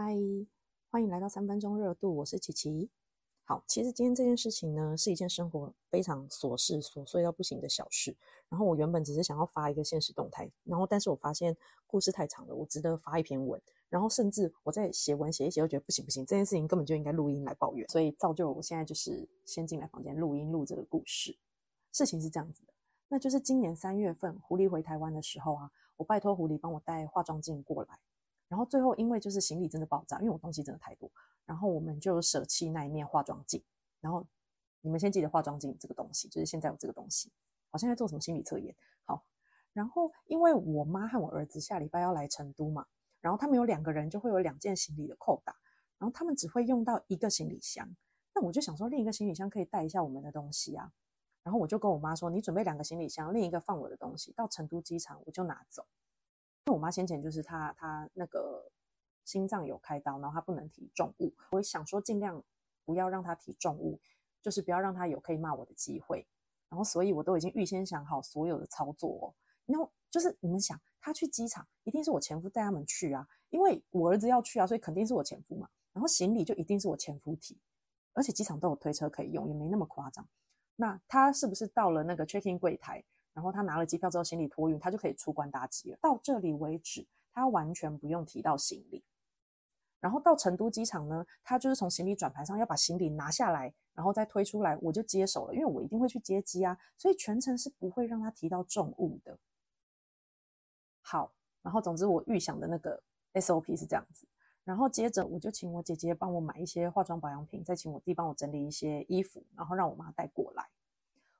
嗨，欢迎来到三分钟热度，我是琪琪。好，其实今天这件事情呢，是一件生活非常琐事、琐碎到不行的小事。然后我原本只是想要发一个现实动态，然后但是我发现故事太长了，我值得发一篇文。然后甚至我在写文写一写，又觉得不行不行，这件事情根本就应该录音来抱怨。所以造就我现在就是先进来房间录音录这个故事。事情是这样子的，那就是今年三月份狐狸回台湾的时候啊，我拜托狐狸帮我带化妆镜过来。然后最后，因为就是行李真的爆炸，因为我东西真的太多，然后我们就舍弃那一面化妆镜。然后你们先记得化妆镜这个东西，就是现在有这个东西，好像在做什么心理测验。好，然后因为我妈和我儿子下礼拜要来成都嘛，然后他们有两个人就会有两件行李的扣打，然后他们只会用到一个行李箱。那我就想说，另一个行李箱可以带一下我们的东西啊。然后我就跟我妈说，你准备两个行李箱，另一个放我的东西，到成都机场我就拿走。因为我妈先前就是她，她那个心脏有开刀，然后她不能提重物。我想说尽量不要让她提重物，就是不要让她有可以骂我的机会。然后，所以我都已经预先想好所有的操作哦。然后就是你们想，他去机场一定是我前夫带他们去啊，因为我儿子要去啊，所以肯定是我前夫嘛。然后行李就一定是我前夫提，而且机场都有推车可以用，也没那么夸张。那他是不是到了那个 checking 柜台？然后他拿了机票之后，行李托运，他就可以出关搭机了。到这里为止，他完全不用提到行李。然后到成都机场呢，他就是从行李转盘上要把行李拿下来，然后再推出来，我就接手了，因为我一定会去接机啊，所以全程是不会让他提到重物的。好，然后总之我预想的那个 SOP 是这样子。然后接着我就请我姐姐帮我买一些化妆保养品，再请我弟帮我整理一些衣服，然后让我妈带过来。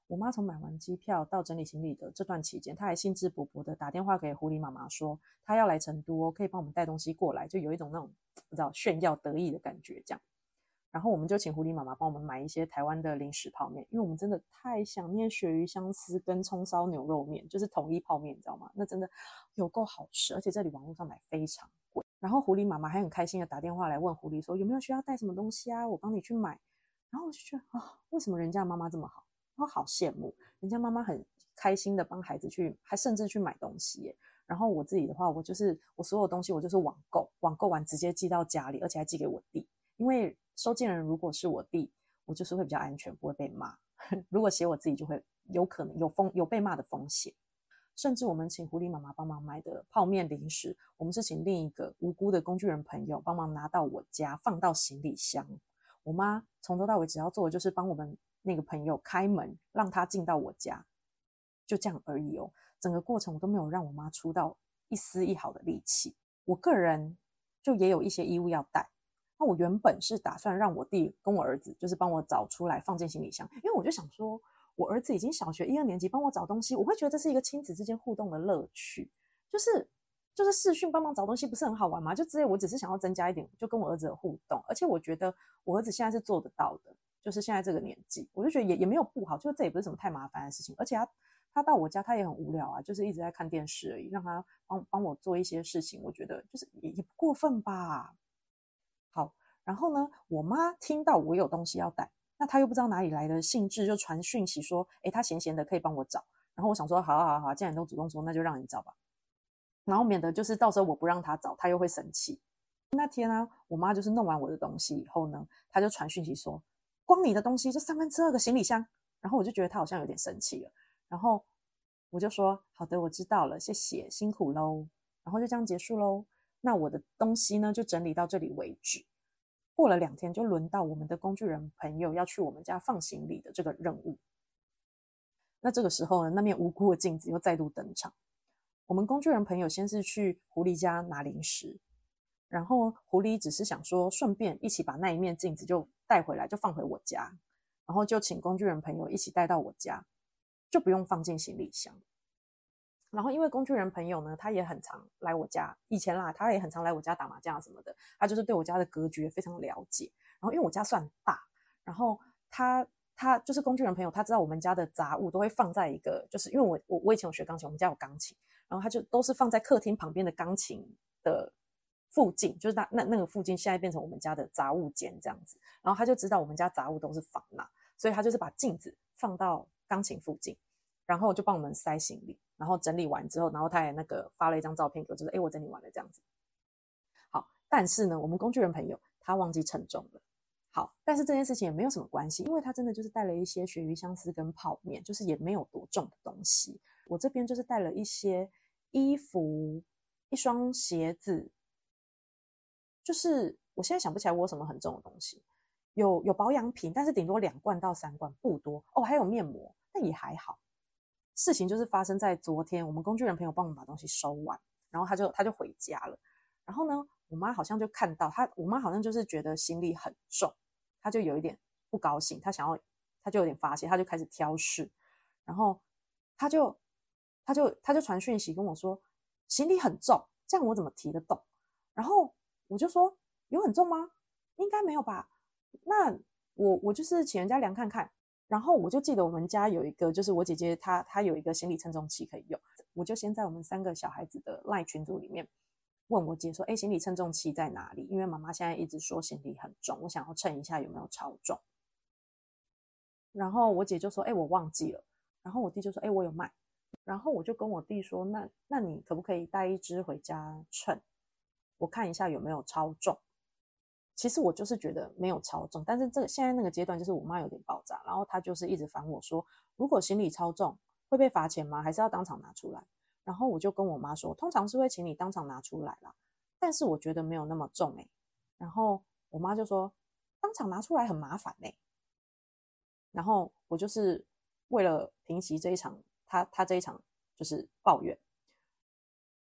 我妈从买完机票到整理行李的这段期间，她还兴致勃勃的打电话给狐狸妈妈说，她要来成都哦，可以帮我们带东西过来，就有一种那种不知道炫耀得意的感觉这样。然后我们就请狐狸妈妈帮我们买一些台湾的零食泡面，因为我们真的太想念鳕鱼香丝跟葱烧牛肉面，就是统一泡面，你知道吗？那真的有够好吃，而且这里网络上买非常贵。然后狐狸妈妈还很开心的打电话来问狐狸说，有没有需要带什么东西啊？我帮你去买。然后我就觉得啊，为什么人家妈妈这么好？我好羡慕人家妈妈很开心的帮孩子去，还甚至去买东西。然后我自己的话，我就是我所有东西我就是网购，网购完直接寄到家里，而且还寄给我弟。因为收件人如果是我弟，我就是会比较安全，不会被骂。如果写我自己，就会有可能有风有被骂的风险。甚至我们请狐狸妈妈帮忙买的泡面零食，我们是请另一个无辜的工具人朋友帮忙拿到我家，放到行李箱。我妈从头到尾只要做的就是帮我们。那个朋友开门让他进到我家，就这样而已哦。整个过程我都没有让我妈出到一丝一毫的力气。我个人就也有一些衣物要带。那我原本是打算让我弟跟我儿子，就是帮我找出来放进行李箱，因为我就想说，我儿子已经小学一二年级，帮我找东西，我会觉得这是一个亲子之间互动的乐趣。就是就是视讯帮忙找东西，不是很好玩吗？就之类，我只是想要增加一点，就跟我儿子的互动。而且我觉得我儿子现在是做得到的。就是现在这个年纪，我就觉得也也没有不好，就这也不是什么太麻烦的事情。而且他他到我家，他也很无聊啊，就是一直在看电视而已。让他帮帮我做一些事情，我觉得就是也也不过分吧。好，然后呢，我妈听到我有东西要带，那她又不知道哪里来的兴致，就传讯息说：“哎，她闲闲的可以帮我找。”然后我想说：“好好好，既然你都主动说，那就让你找吧。”然后免得就是到时候我不让她找，她又会生气。那天呢，我妈就是弄完我的东西以后呢，她就传讯息说。光你的东西就三分之二个行李箱，然后我就觉得他好像有点生气了，然后我就说好的，我知道了，谢谢，辛苦喽，然后就这样结束喽。那我的东西呢，就整理到这里为止。过了两天，就轮到我们的工具人朋友要去我们家放行李的这个任务。那这个时候呢，那面无辜的镜子又再度登场。我们工具人朋友先是去狐狸家拿零食。然后狐狸只是想说，顺便一起把那一面镜子就带回来，就放回我家，然后就请工具人朋友一起带到我家，就不用放进行李箱。然后因为工具人朋友呢，他也很常来我家，以前啦，他也很常来我家打麻将什么的，他就是对我家的格局非常了解。然后因为我家算大，然后他他就是工具人朋友，他知道我们家的杂物都会放在一个，就是因为我我我以前有学钢琴，我们家有钢琴，然后他就都是放在客厅旁边的钢琴的。附近就是那那那个附近，现在变成我们家的杂物间这样子，然后他就知道我们家杂物都是放那，所以他就是把镜子放到钢琴附近，然后就帮我们塞行李，然后整理完之后，然后他也那个发了一张照片给我，就是哎我整理完了这样子。好，但是呢，我们工具人朋友他忘记称重了。好，但是这件事情也没有什么关系，因为他真的就是带了一些鳕鱼香丝跟泡面，就是也没有多重的东西。我这边就是带了一些衣服、一双鞋子，就是我现在想不起来我有什么很重的东西。有有保养品，但是顶多两罐到三罐，不多哦。还有面膜，但也还好。事情就是发生在昨天，我们工具人朋友帮我们把东西收完，然后他就他就回家了。然后呢，我妈好像就看到他，我妈好像就是觉得行李很重，她就有一点不高兴，她想要，她就有点发泄，她就开始挑事，然后他就他就他就传讯息跟我说，行李很重，这样我怎么提得动？然后我就说，有很重吗？应该没有吧。那我我就是请人家量看看，然后我就记得我们家有一个，就是我姐姐她她有一个行李称重器可以用，我就先在我们三个小孩子的赖群组里面问我姐说，哎，行李称重器在哪里？因为妈妈现在一直说行李很重，我想要称一下有没有超重。然后我姐就说，哎，我忘记了。然后我弟就说，哎，我有卖。然后我就跟我弟说，那那你可不可以带一只回家称，我看一下有没有超重。其实我就是觉得没有超重，但是这个现在那个阶段就是我妈有点爆炸，然后她就是一直烦我说，如果行李超重会被罚钱吗？还是要当场拿出来？然后我就跟我妈说，通常是会请你当场拿出来啦，但是我觉得没有那么重哎。然后我妈就说，当场拿出来很麻烦哎。然后我就是为了平息这一场他他这一场就是抱怨，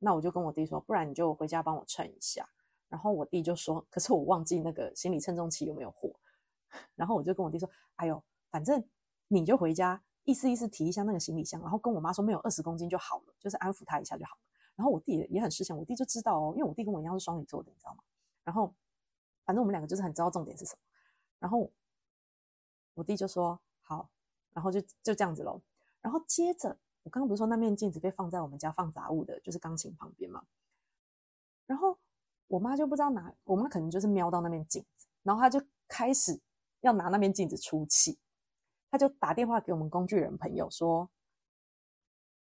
那我就跟我弟说，不然你就回家帮我称一下。然后我弟就说：“ 可是我忘记那个行李称重器有没有货。”然后我就跟我弟说：“哎呦，反正你就回家意思意思提一下那个行李箱，然后跟我妈说没有二十公斤就好了，就是安抚他一下就好了。”然后我弟也很识相，我弟就知道哦，因为我弟跟我一样是双鱼座的，你知道吗？然后反正我们两个就是很知道重点是什么。然后我弟就说：“好。”然后就就这样子喽。然后接着我刚刚不是说那面镜子被放在我们家放杂物的，就是钢琴旁边嘛？然后。我妈就不知道拿，我妈可能就是瞄到那面镜子，然后她就开始要拿那面镜子出气，她就打电话给我们工具人朋友说：“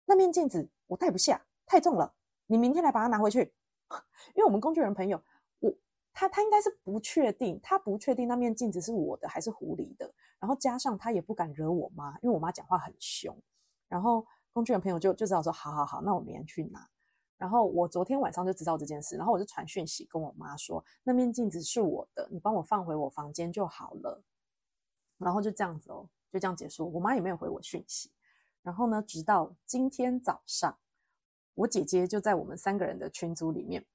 那面镜子我带不下，太重了，你明天来把它拿回去。”因为我们工具人朋友，我他他应该是不确定，他不确定那面镜子是我的还是狐狸的，然后加上他也不敢惹我妈，因为我妈讲话很凶，然后工具人朋友就就知道说：“好好好，那我明天去拿。”然后我昨天晚上就知道这件事，然后我就传讯息跟我妈说，那面镜子是我的，你帮我放回我房间就好了。然后就这样子哦，就这样结束。我妈也没有回我讯息。然后呢，直到今天早上，我姐姐就在我们三个人的群组里面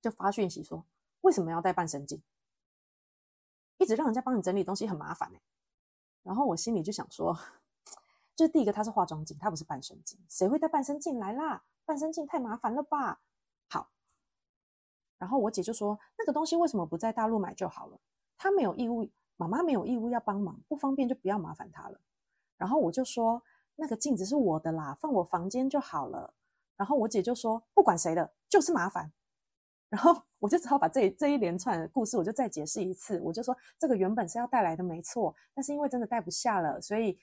就发讯息说，为什么要带半身镜？一直让人家帮你整理东西很麻烦哎。然后我心里就想说，就第一个，它是化妆镜，它不是半身镜，谁会带半身镜来啦？半身镜太麻烦了吧？好，然后我姐就说：“那个东西为什么不在大陆买就好了？她没有义务，妈妈没有义务要帮忙，不方便就不要麻烦她了。”然后我就说：“那个镜子是我的啦，放我房间就好了。”然后我姐就说：“不管谁的，就是麻烦。”然后 我就只好把这这一连串的故事，我就再解释一次。我就说：“这个原本是要带来的，没错，但是因为真的带不下了，所以。”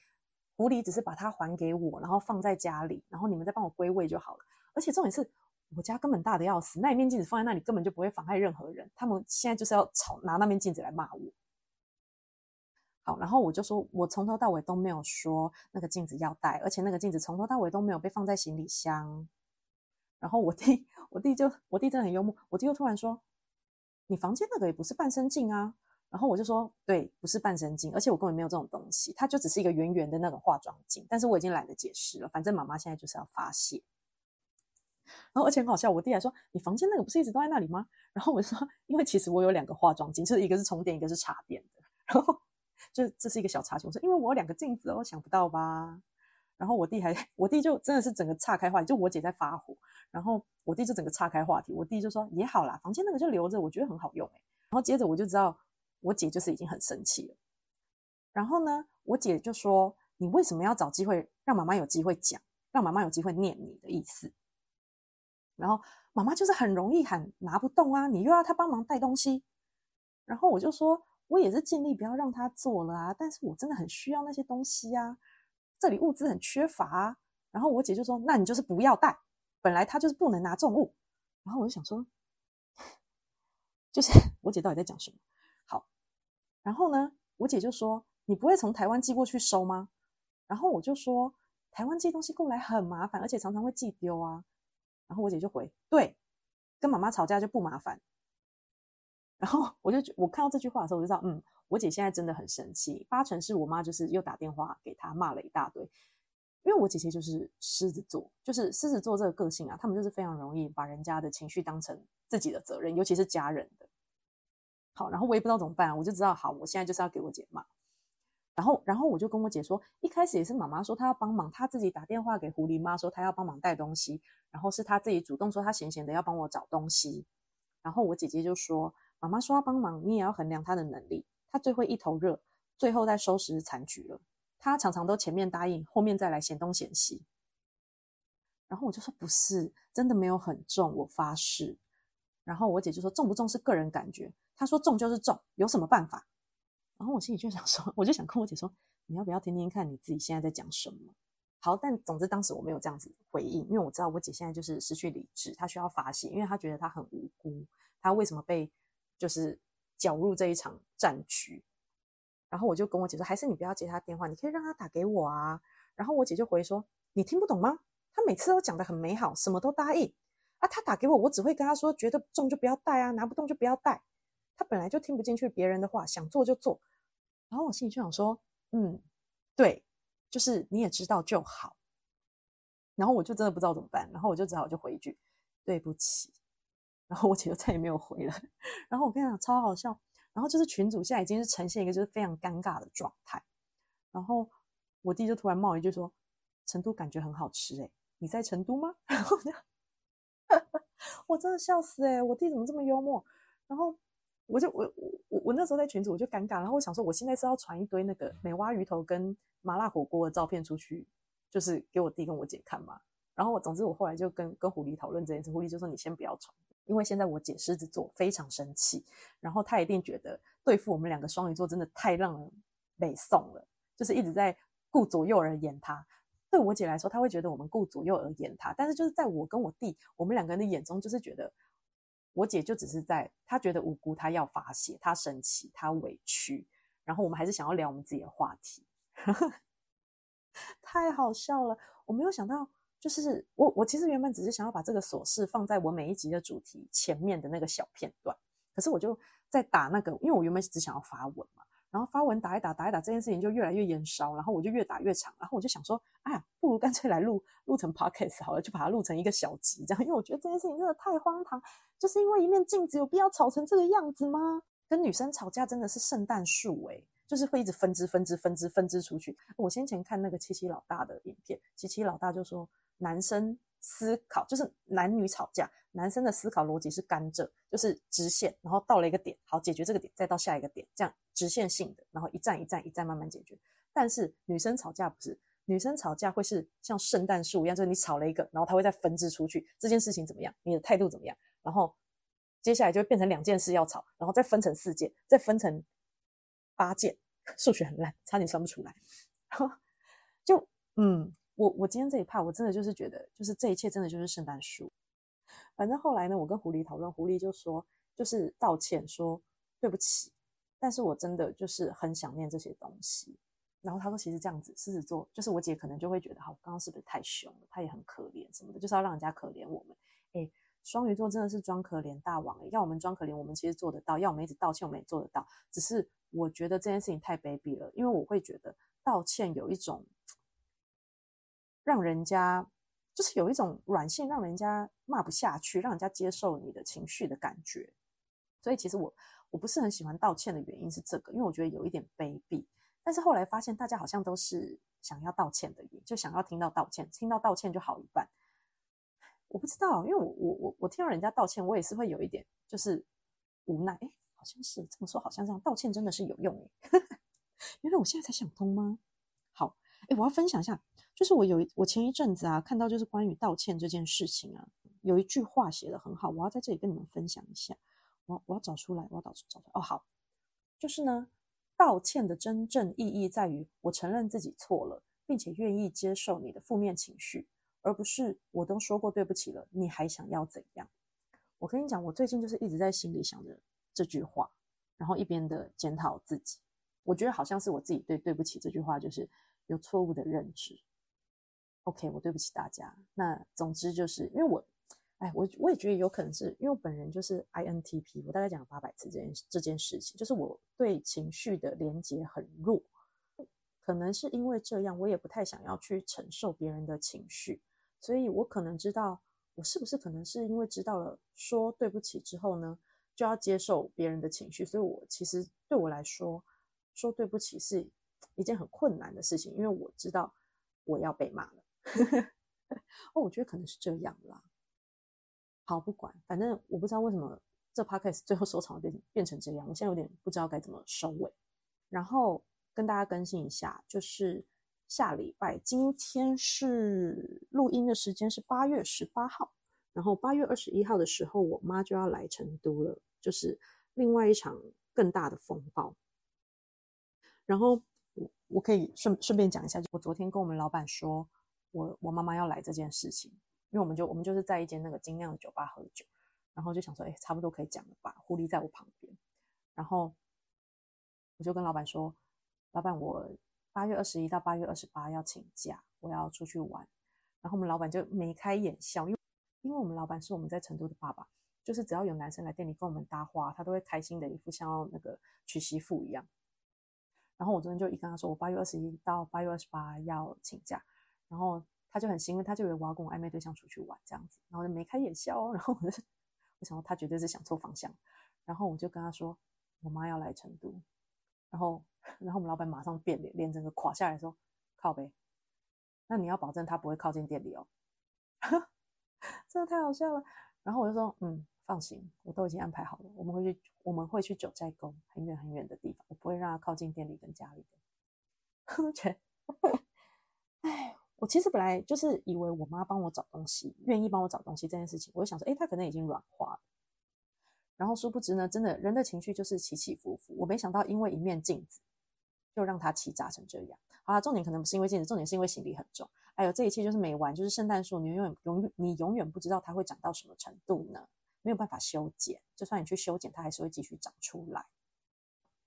狐狸只是把它还给我，然后放在家里，然后你们再帮我归位就好了。而且重点是我家根本大的要死，那一面镜子放在那里根本就不会妨碍任何人。他们现在就是要吵，拿那面镜子来骂我。好，然后我就说，我从头到尾都没有说那个镜子要带，而且那个镜子从头到尾都没有被放在行李箱。然后我弟，我弟就，我弟真的很幽默，我弟又突然说：“你房间那个也不是半身镜啊。”然后我就说，对，不是半身镜，而且我根本没有这种东西，它就只是一个圆圆的那种化妆镜。但是我已经懒得解释了，反正妈妈现在就是要发泄。然后而且很好笑，我弟还说，你房间那个不是一直都在那里吗？然后我就说，因为其实我有两个化妆镜，就是一个是充电，一个是插电的。然后就这是一个小插曲，我说，因为我有两个镜子，我想不到吧？然后我弟还，我弟就真的是整个岔开话题，就我姐在发火，然后我弟就整个岔开话题，我弟就说也好啦，房间那个就留着，我觉得很好用哎。然后接着我就知道。我姐就是已经很生气了，然后呢，我姐就说：“你为什么要找机会让妈妈有机会讲，让妈妈有机会念你的意思？”然后妈妈就是很容易喊拿不动啊，你又要她帮忙带东西，然后我就说：“我也是尽力不要让她做了啊，但是我真的很需要那些东西啊，这里物资很缺乏。”啊。然后我姐就说：“那你就是不要带，本来她就是不能拿重物。”然后我就想说。就是 我姐到底在讲什么？然后呢，我姐就说：“你不会从台湾寄过去收吗？”然后我就说：“台湾寄东西过来很麻烦，而且常常会寄丢啊。”然后我姐就回：“对，跟妈妈吵架就不麻烦。”然后我就我看到这句话的时候，我就知道，嗯，我姐现在真的很生气，八成是我妈就是又打电话给她骂了一大堆。因为我姐姐就是狮子座，就是狮子座这个个性啊，他们就是非常容易把人家的情绪当成自己的责任，尤其是家人的。好，然后我也不知道怎么办，我就知道，好，我现在就是要给我姐骂。然后，然后我就跟我姐说，一开始也是妈妈说她要帮忙，她自己打电话给狐狸妈说她要帮忙带东西，然后是她自己主动说她闲闲的要帮我找东西。然后我姐姐就说，妈妈说要帮忙，你也要衡量她的能力，她最会一头热，最后再收拾残局了。她常常都前面答应，后面再来嫌东嫌西。然后我就说不是，真的没有很重，我发誓。然后我姐就说重不重是个人感觉，他说重就是重，有什么办法？然后我心里就想说，我就想跟我姐说，你要不要听听看你自己现在在讲什么？好，但总之当时我没有这样子回应，因为我知道我姐现在就是失去理智，她需要发泄，因为她觉得她很无辜，她为什么被就是搅入这一场战局？然后我就跟我姐说，还是你不要接他电话，你可以让他打给我啊。然后我姐就回说，你听不懂吗？他每次都讲的很美好，什么都答应啊。他打给我，我只会跟他说，觉得中就不要带啊，拿不动就不要带。他本来就听不进去别人的话，想做就做。然后我心里就想说，嗯，对，就是你也知道就好。然后我就真的不知道怎么办，然后我就只好就回一句对不起。然后我姐就再也没有回了。然后我跟你讲，超好笑。然后就是群主现在已经是呈现一个就是非常尴尬的状态，然后我弟就突然冒一句说：“成都感觉很好吃，哎，你在成都吗？” 然后 我真的笑死哎，我弟怎么这么幽默？然后我就我我我那时候在群组我就尴尬，然后我想说我现在是要传一堆那个美蛙鱼头跟麻辣火锅的照片出去，就是给我弟跟我姐看嘛。然后我总之我后来就跟跟狐狸讨论这件事，狐狸就说你先不要传。因为现在我姐狮子座非常生气，然后她一定觉得对付我们两个双鱼座真的太让人美送了，就是一直在顾左右而言他。对我姐来说，她会觉得我们顾左右而言他，但是就是在我跟我弟我们两个人的眼中，就是觉得我姐就只是在她觉得无辜，她要发泄，她生气，她委屈，然后我们还是想要聊我们自己的话题，太好笑了，我没有想到。就是我，我其实原本只是想要把这个琐事放在我每一集的主题前面的那个小片段，可是我就在打那个，因为我原本只想要发文嘛，然后发文打一打，打一打，这件事情就越来越延烧，然后我就越打越长，然后我就想说，哎呀，不如干脆来录录成 podcast 好了，就把它录成一个小集这样，因为我觉得这件事情真的太荒唐，就是因为一面镜子有必要吵成这个样子吗？跟女生吵架真的是圣诞树诶。就是会一直分支、分支、分支、分支出去。我先前看那个七七老大的影片，七七老大就说。男生思考就是男女吵架，男生的思考逻辑是甘蔗，就是直线，然后到了一个点，好解决这个点，再到下一个点，这样直线性的，然后一站一站一站慢慢解决。但是女生吵架不是，女生吵架会是像圣诞树一样，就是你吵了一个，然后它会再分支出去，这件事情怎么样，你的态度怎么样，然后接下来就会变成两件事要吵，然后再分成四件，再分成八件，数学很烂，差点算不出来，就嗯。我我今天这一趴，我真的就是觉得，就是这一切真的就是圣诞树。反正后来呢，我跟狐狸讨论，狐狸就说，就是道歉，说对不起。但是我真的就是很想念这些东西。然后他说，其实这样子，狮子座就是我姐可能就会觉得，好，刚刚是不是太凶了？她也很可怜什么的，就是要让人家可怜我们。哎，双鱼座真的是装可怜大王哎，要我们装可怜，我们其实做得到；要我们一直道歉，我们也做得到。只是我觉得这件事情太卑鄙了，因为我会觉得道歉有一种。让人家就是有一种软性，让人家骂不下去，让人家接受你的情绪的感觉。所以其实我我不是很喜欢道歉的原因是这个，因为我觉得有一点卑鄙。但是后来发现，大家好像都是想要道歉的，就想要听到道歉，听到道歉就好一半。我不知道，因为我我我我听到人家道歉，我也是会有一点就是无奈。哎，好像是这么说，好像这样道歉真的是有用哎。原来我现在才想通吗？好，哎，我要分享一下。就是我有我前一阵子啊，看到就是关于道歉这件事情啊，有一句话写的很好，我要在这里跟你们分享一下。我我要找出来，我要找出找出来。哦，好，就是呢，道歉的真正意义在于我承认自己错了，并且愿意接受你的负面情绪，而不是我都说过对不起了，你还想要怎样？我跟你讲，我最近就是一直在心里想着这句话，然后一边的检讨自己。我觉得好像是我自己对对不起这句话就是有错误的认知。OK，我对不起大家。那总之就是因为我，哎，我我也觉得有可能是因为我本人就是 INTP，我大概讲了八百次这件这件事情，就是我对情绪的连接很弱。可能是因为这样，我也不太想要去承受别人的情绪，所以我可能知道，我是不是可能是因为知道了说对不起之后呢，就要接受别人的情绪，所以我其实对我来说，说对不起是一件很困难的事情，因为我知道我要被骂了。哦，我觉得可能是这样啦。好，不管，反正我不知道为什么这 podcast 最后收场变变成这样，我现在有点不知道该怎么收尾，然后。跟大家更新一下，就是下礼拜今天是录音的时间是八月十八号，然后八月二十一号的时候，我妈就要来成都了，就是另外一场更大的风暴。然后我可以顺顺便讲一下，我昨天跟我们老板说，我我妈妈要来这件事情，因为我们就我们就是在一间那个精酿的酒吧喝酒，然后就想说，哎，差不多可以讲了吧？狐狸在我旁边，然后我就跟老板说。老板，我八月二十一到八月二十八要请假，我要出去玩。然后我们老板就眉开眼笑，因为因为我们老板是我们在成都的爸爸，就是只要有男生来店里跟我们搭话，他都会开心的一副像要那个娶媳妇一样。然后我昨天就一跟他说，我八月二十一到八月二十八要请假，然后他就很兴奋，他就以为我要跟我暧昧对象出去玩这样子，然后就眉开眼笑。然后我就我想说他绝对是想错方向，然后我就跟他说，我妈要来成都，然后。然后我们老板马上变脸，脸整个垮下来说：“靠呗，那你要保证他不会靠近店里哦。”真的太好笑了。然后我就说：“嗯，放心，我都已经安排好了，我们会去，我们会去九寨沟很远很远的地方，我不会让他靠近店里跟家里的。”觉得，哎，我其实本来就是以为我妈帮我找东西，愿意帮我找东西这件事情，我就想说：“哎，他可能已经软化了。”然后殊不知呢，真的人的情绪就是起起伏伏。我没想到，因为一面镜子。就让他气炸成这样。好了，重点可能不是因为镜子，重点是因为行李很重。哎呦这一切就是没完，就是圣诞树，你永远永远你永远不知道它会长到什么程度呢？没有办法修剪，就算你去修剪，它还是会继续长出来。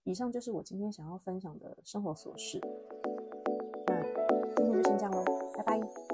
以上就是我今天想要分享的生活琐事。那今天就先这样喽，拜拜。